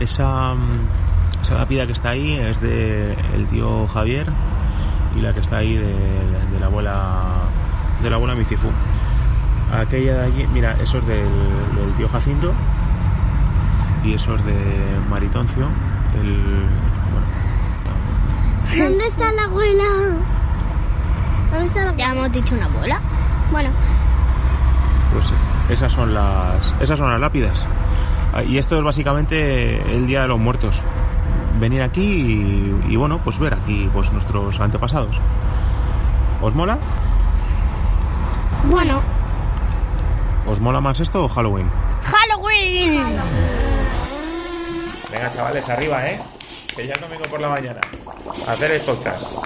esa, mm, esa lápida que está ahí es de el tío Javier y la que está ahí de, de la abuela de la abuela Micifu. Aquella de allí, mira, eso es del, del tío Jacinto y eso es de Maritoncio, el bueno, ¿Dónde está la abuela? ¿Dónde está la Ya hemos dicho una abuela. Bueno, pues esas son las esas son las lápidas. Y esto es básicamente el Día de los Muertos. Venir aquí y, y, bueno, pues ver aquí pues nuestros antepasados. ¿Os mola? bueno. ¿Os mola más esto o Halloween? Halloween. Venga, chavales, arriba, ¿eh? Que ya es domingo por la mañana. A hacer el podcast.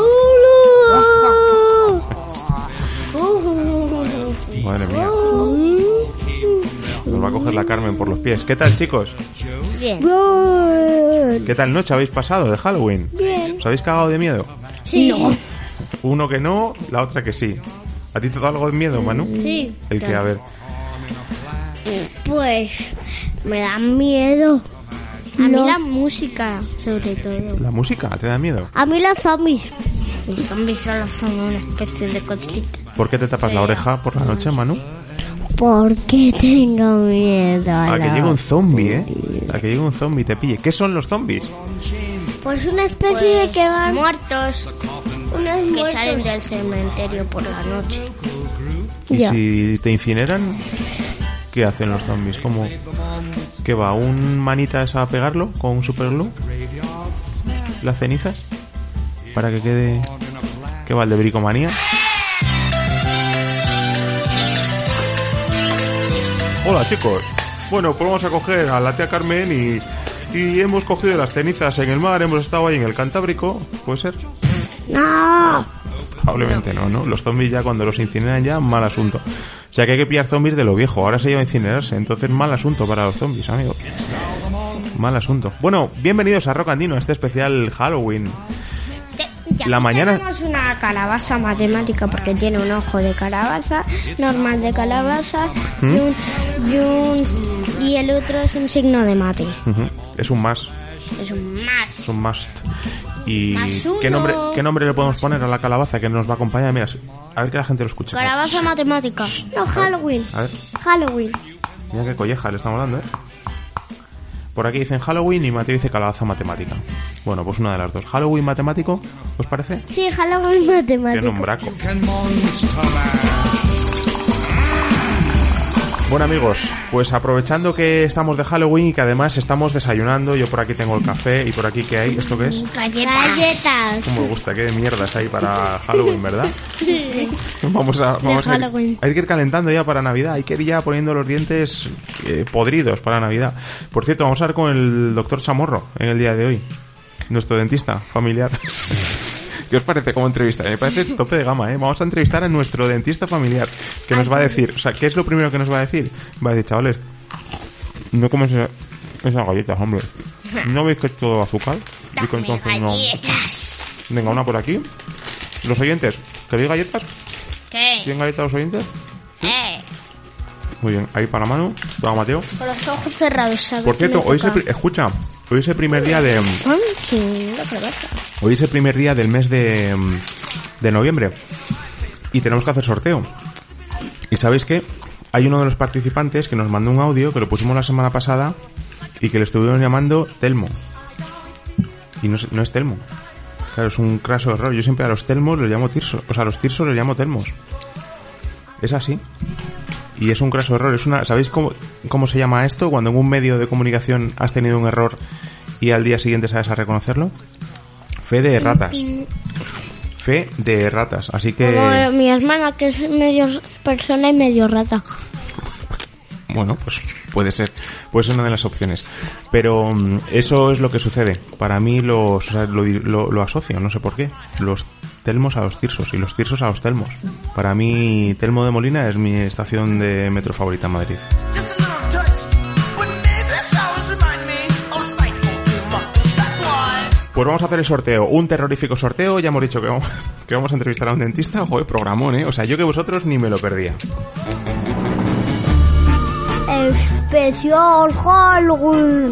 Madre mía. Nos va a coger la Carmen por los pies. ¿Qué tal, chicos? Bien. Good. ¿Qué tal noche habéis pasado de Halloween? Bien. ¿Os habéis cagado de miedo? No. Uno que no, la otra que sí. ¿A ti te da algo de miedo, Manu? Sí. El que, a ver. Pues me da miedo. A mí la música, sobre todo. ¿La música te da miedo? A mí los zombies. Los zombies solo son una especie de cochita. ¿Por qué te tapas la oreja por la noche, Manu? Porque tengo miedo a, A que llegue un zombie, ¿eh? A que llegue un zombie y te pille. ¿Qué son los zombies? Pues una especie de que van muertos unos que muertos. salen del cementerio por la noche. Y si te incineran, ¿qué hacen los zombies? ¿Cómo? ¿Qué va? ¿Un manitas a pegarlo con un superglue? ¿Las cenizas? Para que quede... ¿Qué va? ¿El de bricomanía? Hola chicos. Bueno, pues vamos a coger a la tía Carmen y, y hemos cogido las cenizas en el mar, hemos estado ahí en el Cantábrico, ¿puede ser? No. Probablemente no, ¿no? Los zombies ya cuando los incineran ya, mal asunto. O sea que hay que pillar zombies de lo viejo, ahora se lleva a incinerarse, entonces mal asunto para los zombies, amigos. Mal asunto. Bueno, bienvenidos a Rock Andino, este especial Halloween. Ya La mañana- Tenemos una calabaza matemática porque tiene un ojo de calabaza, normal de calabaza y, ¿Mm? un, y, un- y el otro es un signo de mate. Es un más, Es un más. es un must. ¿Y Más qué nombre, qué nombre le podemos poner a la calabaza que nos va a acompañar? Mira, a ver que la gente lo escuche. Calabaza matemática. No, Halloween. A ver, Halloween. mira qué colleja le estamos dando, ¿eh? Por aquí dicen Halloween y Mateo dice calabaza matemática. Bueno, pues una de las dos. ¿Halloween matemático? ¿Os parece? Sí, Halloween Qué matemático. nombraco. Bueno amigos, pues aprovechando que estamos de Halloween y que además estamos desayunando, yo por aquí tengo el café y por aquí ¿qué hay? ¿Esto qué es? Galletas. Como me gusta, qué de mierdas hay para Halloween, ¿verdad? Vamos a, vamos a, ir, hay que ir calentando ya para Navidad, hay que ir ya poniendo los dientes eh, podridos para Navidad. Por cierto, vamos a hablar con el doctor Chamorro en el día de hoy, nuestro dentista familiar. ¿Qué os parece como entrevista? Me parece tope de gama, ¿eh? Vamos a entrevistar a nuestro dentista familiar, que nos va a decir, o sea, ¿qué es lo primero que nos va a decir? Va a decir, chavales, no comes esa- esas galletas, hombre. ¿No veis que es todo azúcar? Y que entonces no... Venga, una por aquí. Los oyentes, ¿queréis galletas? ¿Qué? ¿Quieren galletas los oyentes? Eh. Muy bien, ahí para Manu, para Mateo. Con los ojos cerrados, ¿sabes? Por cierto, hoy pri- escucha, hoy es el primer día de, hoy es el primer día del mes de, de noviembre y tenemos que hacer sorteo. Y sabéis qué? Hay uno de los participantes que nos mandó un audio que lo pusimos la semana pasada y que le estuvieron llamando Telmo. Y no, es- no es Telmo. Claro, es un craso error. Yo siempre a los Telmos los llamo Tirsos. O sea, a los Tirsos los llamo Telmos. Es así. Y es un craso error. Es una, ¿Sabéis cómo, cómo se llama esto? Cuando en un medio de comunicación has tenido un error y al día siguiente sabes a reconocerlo. Fe de ratas. fe de ratas. Así que, Como mi hermana, que es medio persona y medio rata. bueno, pues puede ser, puede ser una de las opciones. Pero mm, eso es lo que sucede. Para mí los, o sea, lo, di- lo- lo asocio, no sé por qué. Los telmos a los tirsos y los tirsos a los telmos. Para mí, Telmo de Molina es mi estación de metro favorita en Madrid. Pues vamos a hacer el sorteo, un terrorífico sorteo. Ya hemos dicho que vamos, que vamos a entrevistar a un dentista. Joder, programón, ¿eh? O sea, yo que vosotros ni me lo perdía. Especial Halloween.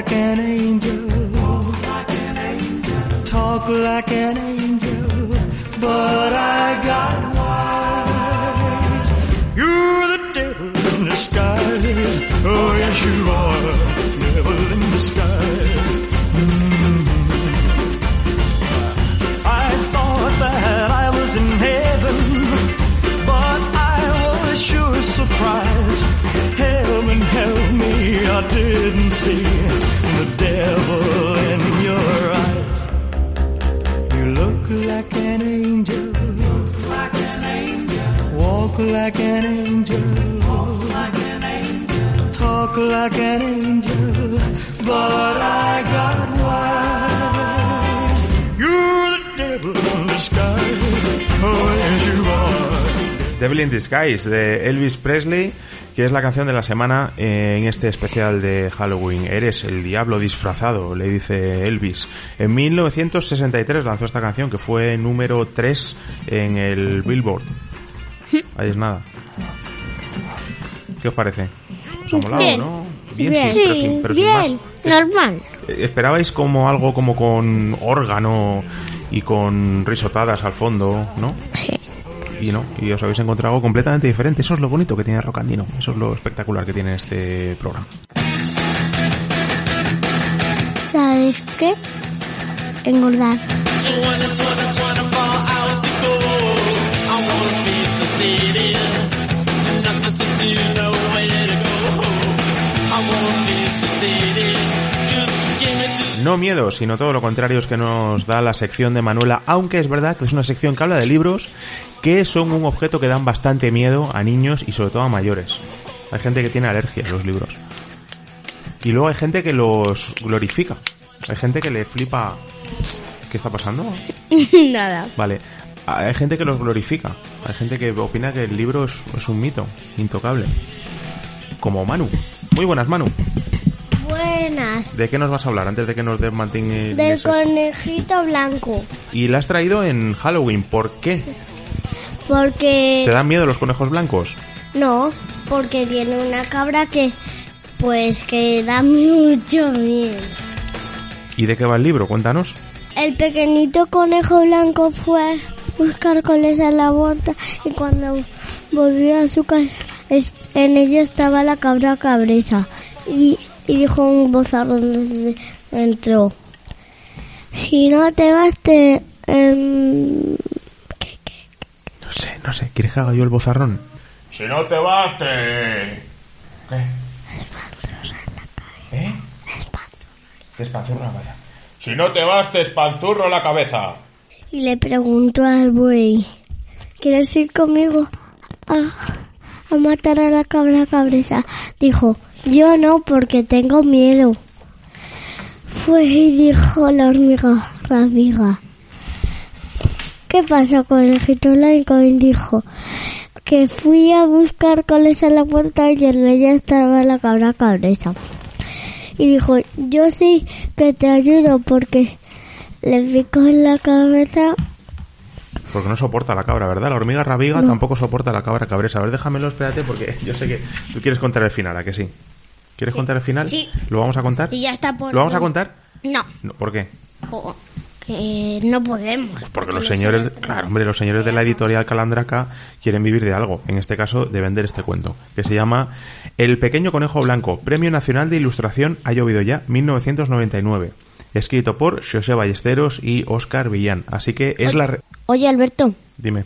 Walk like an angel. Talk like an angel. But I got wise. You're the devil in disguise. Oh, yes, you are. Like an angel. But I got wise. You're the devil in disguise. Oh, yes, you are. Devil in Disguise de Elvis Presley, que es la canción de la semana eh, en este especial de Halloween. Eres el diablo disfrazado, le dice Elvis. En 1963 lanzó esta canción que fue número 3 en el Billboard. Ahí es nada. ¿Qué os parece? ¿Os ha molado, Bien. no? Bien, Bien. sí, pero sin, pero sin bien, más. Normal. ¿Esperabais como algo como con órgano y con risotadas al fondo, no? Sí. y no, y os habéis encontrado algo completamente diferente. Eso es lo bonito que tiene Rocandino, eso es lo espectacular que tiene este programa. ¿Sabes qué? Engordar. No miedo, sino todo lo contrario es que nos da la sección de Manuela, aunque es verdad que es una sección que habla de libros que son un objeto que dan bastante miedo a niños y sobre todo a mayores. Hay gente que tiene alergia a los libros. Y luego hay gente que los glorifica. Hay gente que le flipa... ¿Qué está pasando? Nada. Vale. Hay gente que los glorifica. Hay gente que opina que el libro es, es un mito, intocable. Como Manu. Muy buenas, Manu. ¿De qué nos vas a hablar antes de que nos desmantengue Del conejito blanco. Y la has traído en Halloween. ¿Por qué? Porque... ¿Te dan miedo los conejos blancos? No, porque tiene una cabra que... Pues que da mucho miedo. ¿Y de qué va el libro? Cuéntanos. El pequeñito conejo blanco fue a buscar coles a la bota y cuando volvió a su casa en ella estaba la cabra cabreza y, y dijo un bozarrón desde dentro. Si no te vas te... em, No sé, no sé. ¿Quieres que haga yo el bozarrón? Si no te vas, te... ¿Qué? ¿Eh? Despanzurra, vaya. Si no te vas, te espanzurro la cabeza. Y le preguntó al buey, ¿quieres ir conmigo a, a matar a la cabra cabreza? Dijo, yo no porque tengo miedo. Fue y dijo la hormiga rabiga. ¿Qué pasa, conejito blanco? Y dijo, que fui a buscar coles a la puerta y en ella estaba la cabra cabresa. Y dijo, yo sí que te ayudo porque le pico en la cabeza. Porque no soporta la cabra, ¿verdad? La hormiga rabiga No. tampoco soporta la cabra cabresa. A ver, déjamelo, espérate, porque yo sé que tú quieres contar el final, ¿a que sí? ¿Quieres contar el final? Sí. ¿Lo vamos a contar? Y ya está por... ¿Lo vamos a contar? No, No, ¿Por qué? que no podemos. Porque los señores, claro, hombre, los señores de la editorial Calandraca quieren vivir de algo, en este caso de vender este cuento, que se llama El pequeño conejo blanco, Premio Nacional de Ilustración ha llovido ya, 1999, escrito por José Ballesteros y Óscar Villán. Así que es la... re- Oye, Alberto, Dime.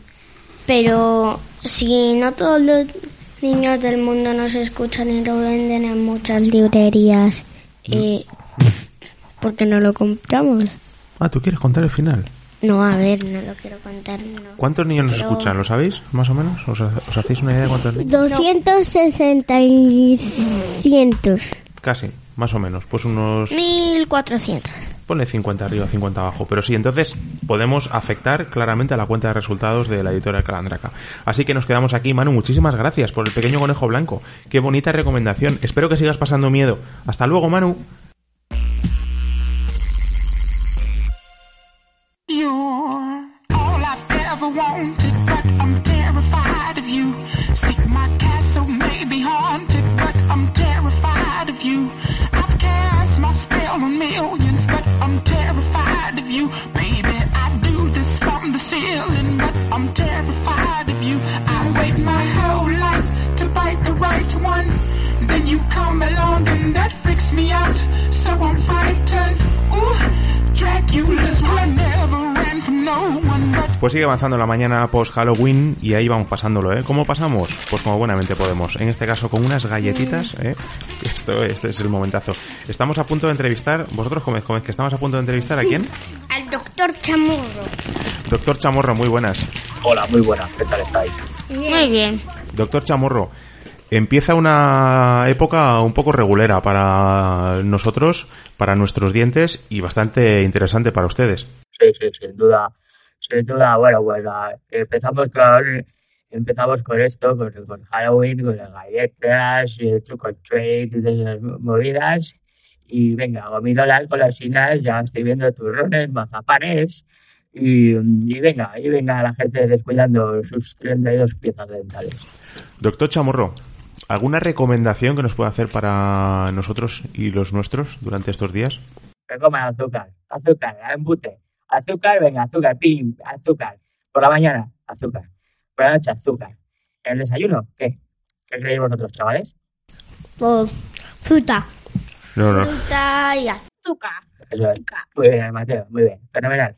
pero si no todos los niños del mundo nos escuchan y lo venden en muchas librerías, eh, ¿por qué no lo compramos? Ah, ¿tú quieres contar el final? No, a ver, no lo quiero contar. No. ¿Cuántos niños nos Pero- escuchan? ¿Lo sabéis, más o menos? ¿Os, os hacéis una idea de cuántos niños? 260 y cientos. Casi, más o menos. Pues unos... 1400. Pone 50 arriba, 50 abajo. Pero sí, entonces podemos afectar claramente a la cuenta de resultados de la editorial Calandraca. Así que nos quedamos aquí. Manu, muchísimas gracias por el pequeño conejo blanco. Qué bonita recomendación. Espero que sigas pasando miedo. Hasta luego, Manu. Pues sigue avanzando la mañana post Halloween y ahí vamos pasándolo, ¿eh? ¿Cómo pasamos? Pues como buenamente podemos. En este caso con unas galletitas, ¿eh? Esto, este es el momentazo. Estamos a punto de entrevistar, vosotros coméis, coméis, que estamos a punto de entrevistar a quién? Al doctor Chamorro. Doctor Chamorro, muy buenas. Hola, muy buenas, ¿qué tal estáis? Muy bien. Doctor Chamorro, empieza una época un poco regulera para nosotros, para nuestros dientes y bastante interesante para ustedes. Sí, sí, sin duda, sin duda, bueno, pues empezamos con empezamos con esto, con, con Halloween, con las galletas, eh, trick or treat y de esas movidas. Y venga, gominolas, golosinas, ya estoy viendo turrones, mazapanes. Y, y venga, y venga la gente descuidando sus 32 piezas dentales. Doctor Chamorro, ¿alguna recomendación que nos pueda hacer para nosotros y los nuestros durante estos días? que coman azúcar, azúcar, embute, azúcar, venga, azúcar, pim, azúcar. Por la mañana, azúcar. Por la noche, azúcar. ¿En el desayuno? ¿Qué? ¿Qué creéis vosotros, chavales? Fruta. No, no. Fruta y azúcar. Eso es. Muy bien, Mateo, muy bien. Fenomenal.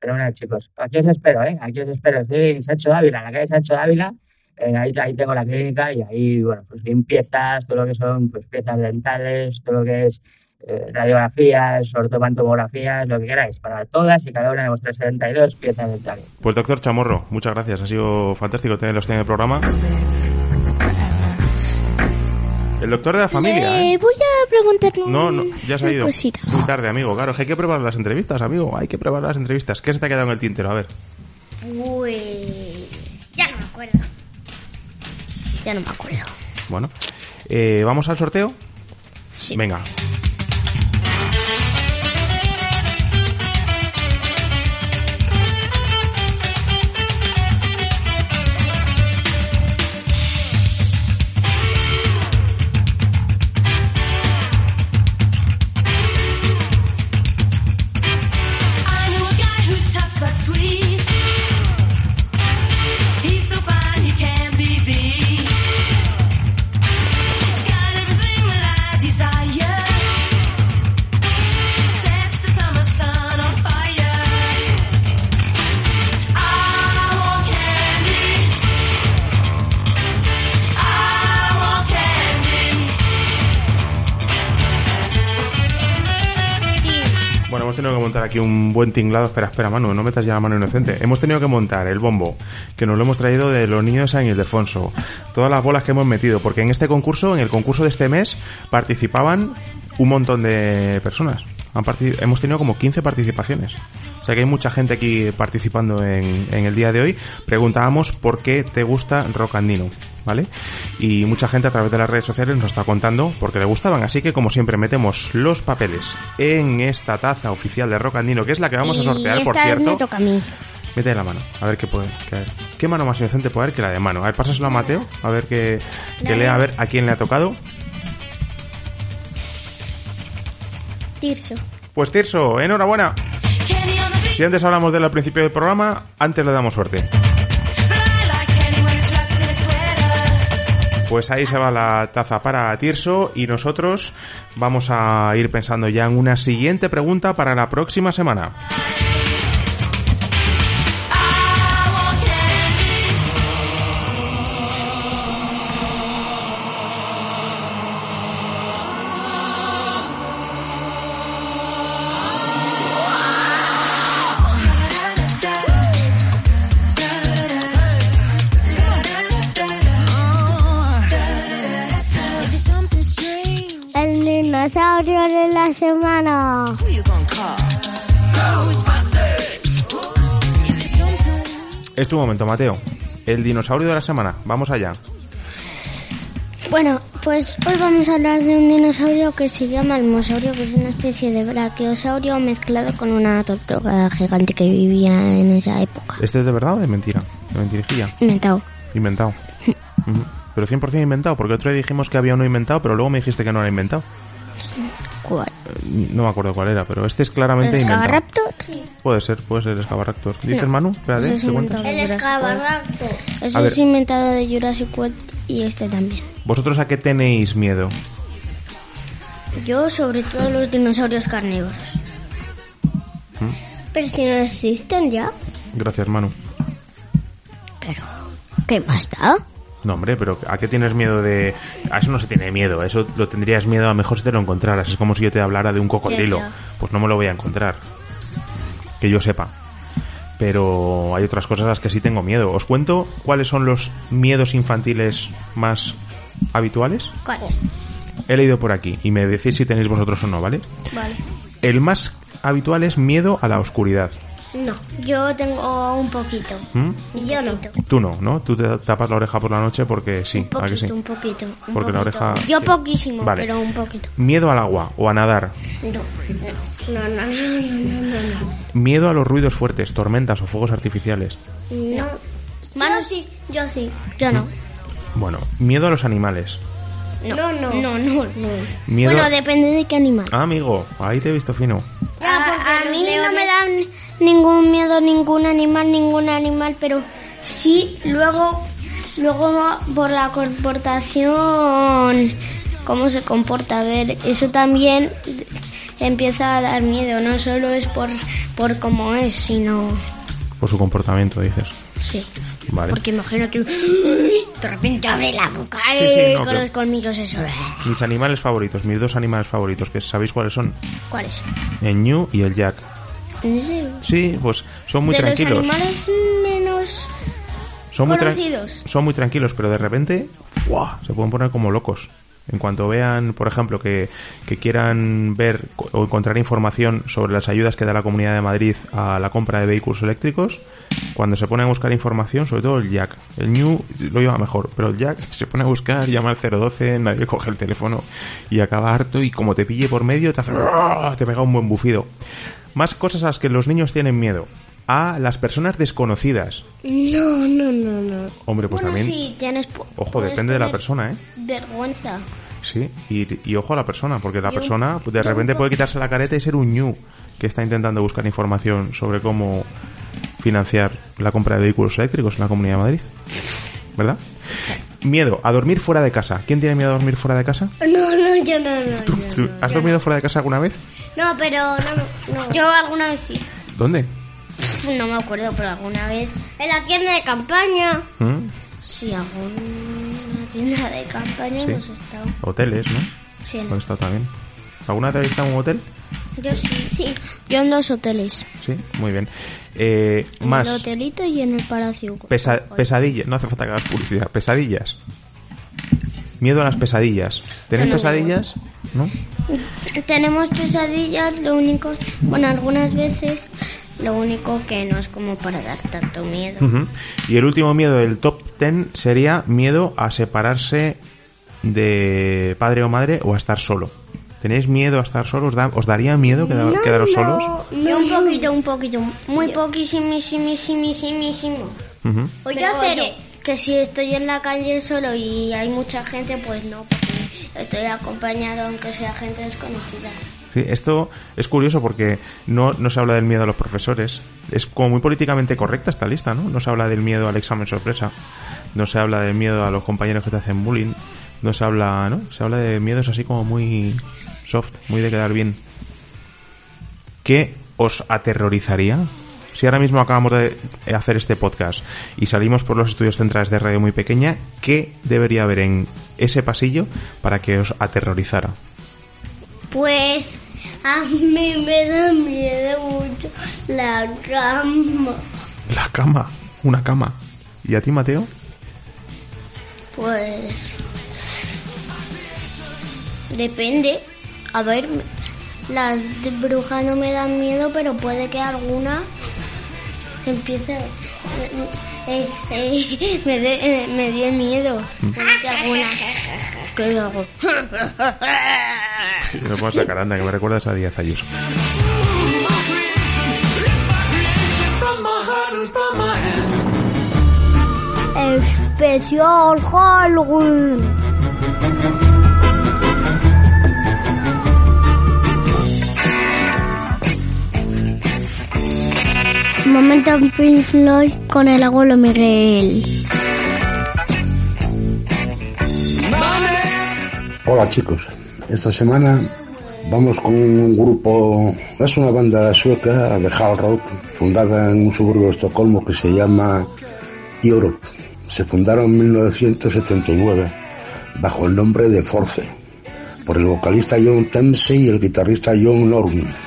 Fenomenal, chicos. Aquí os espero, ¿eh? Aquí os espero. Estoy en Sancho Dávila, en la calle Sancho Dávila. Eh, ahí, ahí tengo la clínica y ahí, bueno, pues limpiezas, todo lo que son pues piezas dentales, todo lo que es eh, radiografías, ortopantomografías, lo que queráis, para todas y cada una de vuestras 72 piezas dentales. Pues doctor Chamorro, muchas gracias. Ha sido fantástico tenerlos en el programa. El doctor de la familia, Eh, ¿eh? voy a preguntarle No, no, ya se ha ido. cosita. Muy tarde, amigo. Claro, es que hay que preparar las entrevistas, amigo. Hay que preparar las entrevistas. ¿Qué se te ha quedado en el tintero? A ver. Pues... Ya no me acuerdo. Ya no me acuerdo. Bueno. Eh, ¿Vamos al sorteo? Sí. Venga. Un buen tinglado. Espera, espera, Manu, no metas ya la mano inocente. Hemos tenido que montar el bombo, que nos lo hemos traído de los niños San Ildefonso. Todas las bolas que hemos metido, porque en este concurso, en el concurso de este mes, participaban un montón de personas. Han hemos tenido como 15 participaciones. O sea que hay mucha gente aquí participando en, en el día de hoy. Preguntábamos por qué te gusta Rock Andino, ¿vale? Y mucha gente a través de las redes sociales nos está contando por qué le gustaban. Así que como siempre metemos los papeles en esta taza oficial de Rock Andino, que es la que vamos a sortear, por esta cierto. me toca a mí. Mete la mano, a ver qué puede. qué mano más inocente puede haber que la de mano. A ver, pásaselo a Mateo, a ver que, que lea a ver a quién le ha tocado. Tirso. Pues Tirso, enhorabuena. Si antes hablamos de principio del programa, antes le damos suerte. Pues ahí se va la taza para Tirso y nosotros vamos a ir pensando ya en una siguiente pregunta para la próxima semana. Momento, Mateo. El dinosaurio de la semana. Vamos allá. Bueno, pues hoy vamos a hablar de un dinosaurio que se llama el mosaurio, que es una especie de brachiosaurio mezclado con una tortuga gigante que vivía en esa época. ¿Este es de verdad o de mentira? De mentirijilla. Inventado. Inventado. Ujú. Pero 100% inventado, porque otro día dijimos que había uno inventado, pero luego me dijiste que no era inventado. ¿Cuál? Eh, No me acuerdo cuál era, pero este es claramente ¿El inventado. Escavaraptor? Puede ser, puede ser Escavaraptor. ¿Dices No, Manu? Espérate, ¿te cuentas? inventado de El A ver. es inventado de Jurassic World y este también. ¿Vosotros a qué tenéis miedo? Yo sobre todo los dinosaurios carnívoros. Pero si no existen ya. Gracias, Manu. Pero, ¿qué más da? No, hombre, pero ¿a qué tienes miedo de...? A eso no se tiene miedo, a eso lo tendrías miedo a lo mejor si te lo encontraras. Es como si yo te hablara de un cocodrilo. Pues no me lo voy a encontrar. Que yo sepa. Pero hay otras cosas a las que sí tengo miedo. ¿Os cuento cuáles son los miedos infantiles más habituales? ¿Cuáles? He leído por aquí y me decís si tenéis vosotros o no, ¿vale? Vale. El más habitual es miedo a la oscuridad. No, yo tengo un poquito. ¿Mm? Y yo no. Tú no, ¿no? Tú te tapas la oreja por la noche porque sí, Un ¿a que sí? poquito, un poquito. un Porque la poquito. oreja- Yo poquísimo, Vale. pero un poquito. Miedo al agua o a nadar. No, no, no, no, no, no, no. Miedo a los ruidos fuertes, tormentas o fuegos artificiales. no. Manu sí, yo sí, yo no. Bueno, miedo a los animales. No, no, no, no. no. Miedo Bueno, depende de qué animal. Ah, amigo, ahí te he visto fino. a, a mí no me dan ningún miedo ningún animal, ningún animal, pero sí luego, luego por la comportación, cómo se comporta, a ver, eso también empieza a dar miedo, no solo es por, por cómo es, sino, Por su comportamiento, dices. sí. Vale. Porque imagínate, de repente abre la boca Sí, sí, eh, no, con los colmillos, eso. Mis animales favoritos, mis dos animales favoritos, que sabéis cuáles son. ¿Cuál es? El Ñu y el Jack. Sí, pues son muy de tranquilos. los animales menos son muy son muy tranquilos, pero de repente ¡fua! se pueden poner como locos. En cuanto vean, por ejemplo, que, que quieran ver o encontrar información sobre las ayudas que da la Comunidad de Madrid a la compra de vehículos eléctricos, cuando se ponen a buscar información, sobre todo el Jack, el New lo lleva mejor, pero el Jack se pone a buscar, llama al 012, nadie coge el teléfono y acaba harto y como te pille por medio te hace ¡ah! te pega un buen bufido. Más cosas a las que los niños tienen miedo. A las personas desconocidas. No, no, no, no. Hombre, pues bueno, también. sí, tienes... Ojo, depende de la persona, ¿eh? Vergüenza. Sí, y, y ojo a la persona, porque la persona de repente puede quitarse la careta y ser un ñu que está intentando buscar información sobre cómo financiar la compra de vehículos eléctricos en la Comunidad de Madrid. ¿Verdad? Miedo a dormir fuera de casa. ¿Quién tiene miedo a dormir fuera de casa? No, no, yo no, no. ¿Tú, yo tú no, ¿Has yo dormido fuera de casa alguna vez? No, pero no, no. Yo alguna vez sí. ¿Dónde? No me acuerdo, pero alguna vez. En la tienda de campaña. ¿Mm? Sí, alguna tienda de campaña Sí. hemos estado. Hoteles, ¿no? Sí, ¿Dónde está también? ¿Alguna vez habéis estado en un hotel? Yo sí. Sí. Yo en dos hoteles. Sí, muy bien. Eh, En más el hotelito y en el palacio. pesa- pesadillas, no hace falta que hagas publicidad, pesadillas. Miedo a las pesadillas. ¿Tenéis No. pesadillas? ¿No? Tenemos pesadillas, lo único, bueno, algunas veces, lo único que no es como para dar tanto miedo. Y el último miedo del top 10 sería miedo a separarse de padre o madre o a estar solo. ¿Tenéis miedo a estar solos? ¿Os, da- os daría miedo queda- quedaros solos? Yo un poquito, un poquito, muy poquísimo. Pues yo cero. Que si estoy en la calle solo y hay mucha gente, pues no, porque estoy acompañado aunque sea gente desconocida. Sí, esto es curioso porque no, no se habla del miedo a los profesores. Es como muy políticamente correcta esta lista, ¿no? No se habla del miedo al examen sorpresa. No se habla del miedo a los compañeros que te hacen bullying. No se habla, ¿no? Se habla de miedos así como muy soft, muy de quedar bien. ¿Qué os aterrorizaría? Si ahora mismo acabamos de hacer este podcast y salimos por los estudios centrales de radio muy pequeña, ¿qué debería haber en ese pasillo para que os aterrorizara? Pues a mí me da miedo mucho la cama. La cama, una cama. ¿Y a ti, Mateo? Pues depende. A ver, las de brujas no me dan miedo, pero puede que alguna empiece eh, eh, eh, me dé eh, me dé miedo. Puede que alguna que hago. No puedo sacar, anda, que me recuerdas a Díaz Ayuso. Especial Halloween. Pink Floyd con el abuelo Miguel. Hola chicos, esta semana vamos con un grupo, es una banda sueca de hard rock fundada en un suburbio de Estocolmo que se llama Europe. Se fundaron en 1979 bajo el nombre de Force por el vocalista John Temsey y el guitarrista John Norman.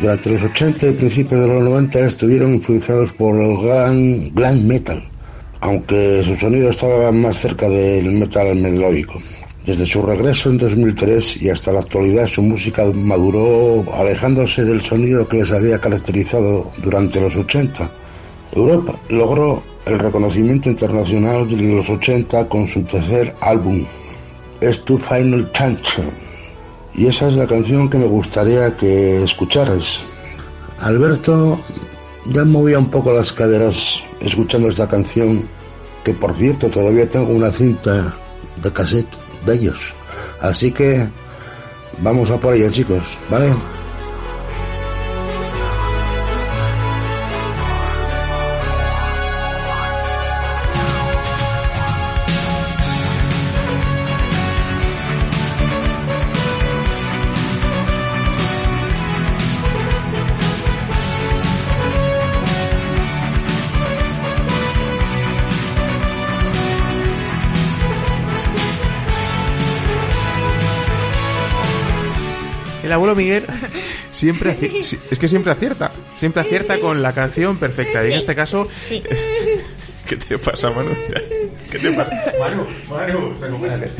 Durante los 80 y principios de los 90 estuvieron influenciados por el gran metal, aunque su sonido estaba más cerca del metal melódico. Desde su regreso en 2003 y hasta la actualidad su música maduró alejándose del sonido que les había caracterizado durante los 80. Europa logró el reconocimiento internacional de los 80 con su tercer álbum, tu Final Chance. Y esa es la canción que me gustaría que escucharais. Alberto ya movía un poco las caderas escuchando esta canción, que por cierto todavía tengo una cinta de cassette de ellos. Así que vamos a por ello chicos, ¿vale? El abuelo Miguel siempre es que siempre acierta, siempre acierta con la canción perfecta. Y en este caso, Sí. ¿qué te pasa, Manu? ¿Qué te pasa? Manu, Manu, recupérate.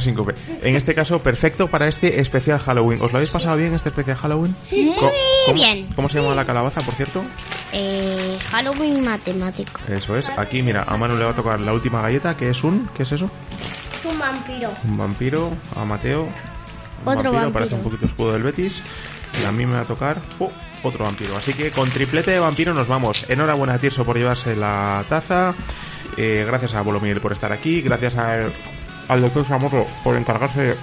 Síncope. En este caso, perfecto para este especial Halloween. ¿Os lo habéis pasado bien este especial Halloween? Sí, ¿Cómo, bien. ¿Cómo se llama la calabaza, por cierto? Eh, Halloween matemático. Eso es. Aquí, mira, a Manu le va a tocar la última galleta, que es un... ¿Qué es eso? Un vampiro. Un vampiro. A Mateo. Otro vampiro. Parece un poquito escudo del Betis. Y a mí me va a tocar oh, otro vampiro. Así que con triplete de vampiro nos vamos. Enhorabuena a Tirso por llevarse la taza. Eh, gracias a Miguel por estar aquí. Gracias a- al doctor Samorro por encargarse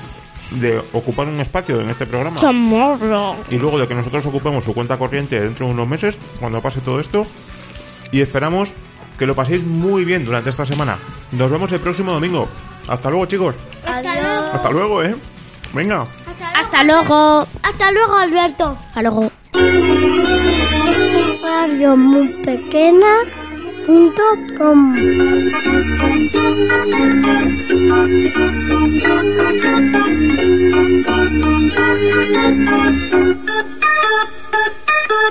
de ocupar un espacio en este programa. Chamorro. Y luego de que nosotros ocupemos su cuenta corriente dentro de unos meses, cuando pase todo esto. Y esperamos que lo paséis muy bien durante esta semana. Nos vemos el próximo domingo. Hasta luego, chicos. Adiós. Hasta luego, ¿eh? Venga. Hasta luego. Hasta luego, Alberto. Hasta luego. Radio muy pequeña punto com. Thank you.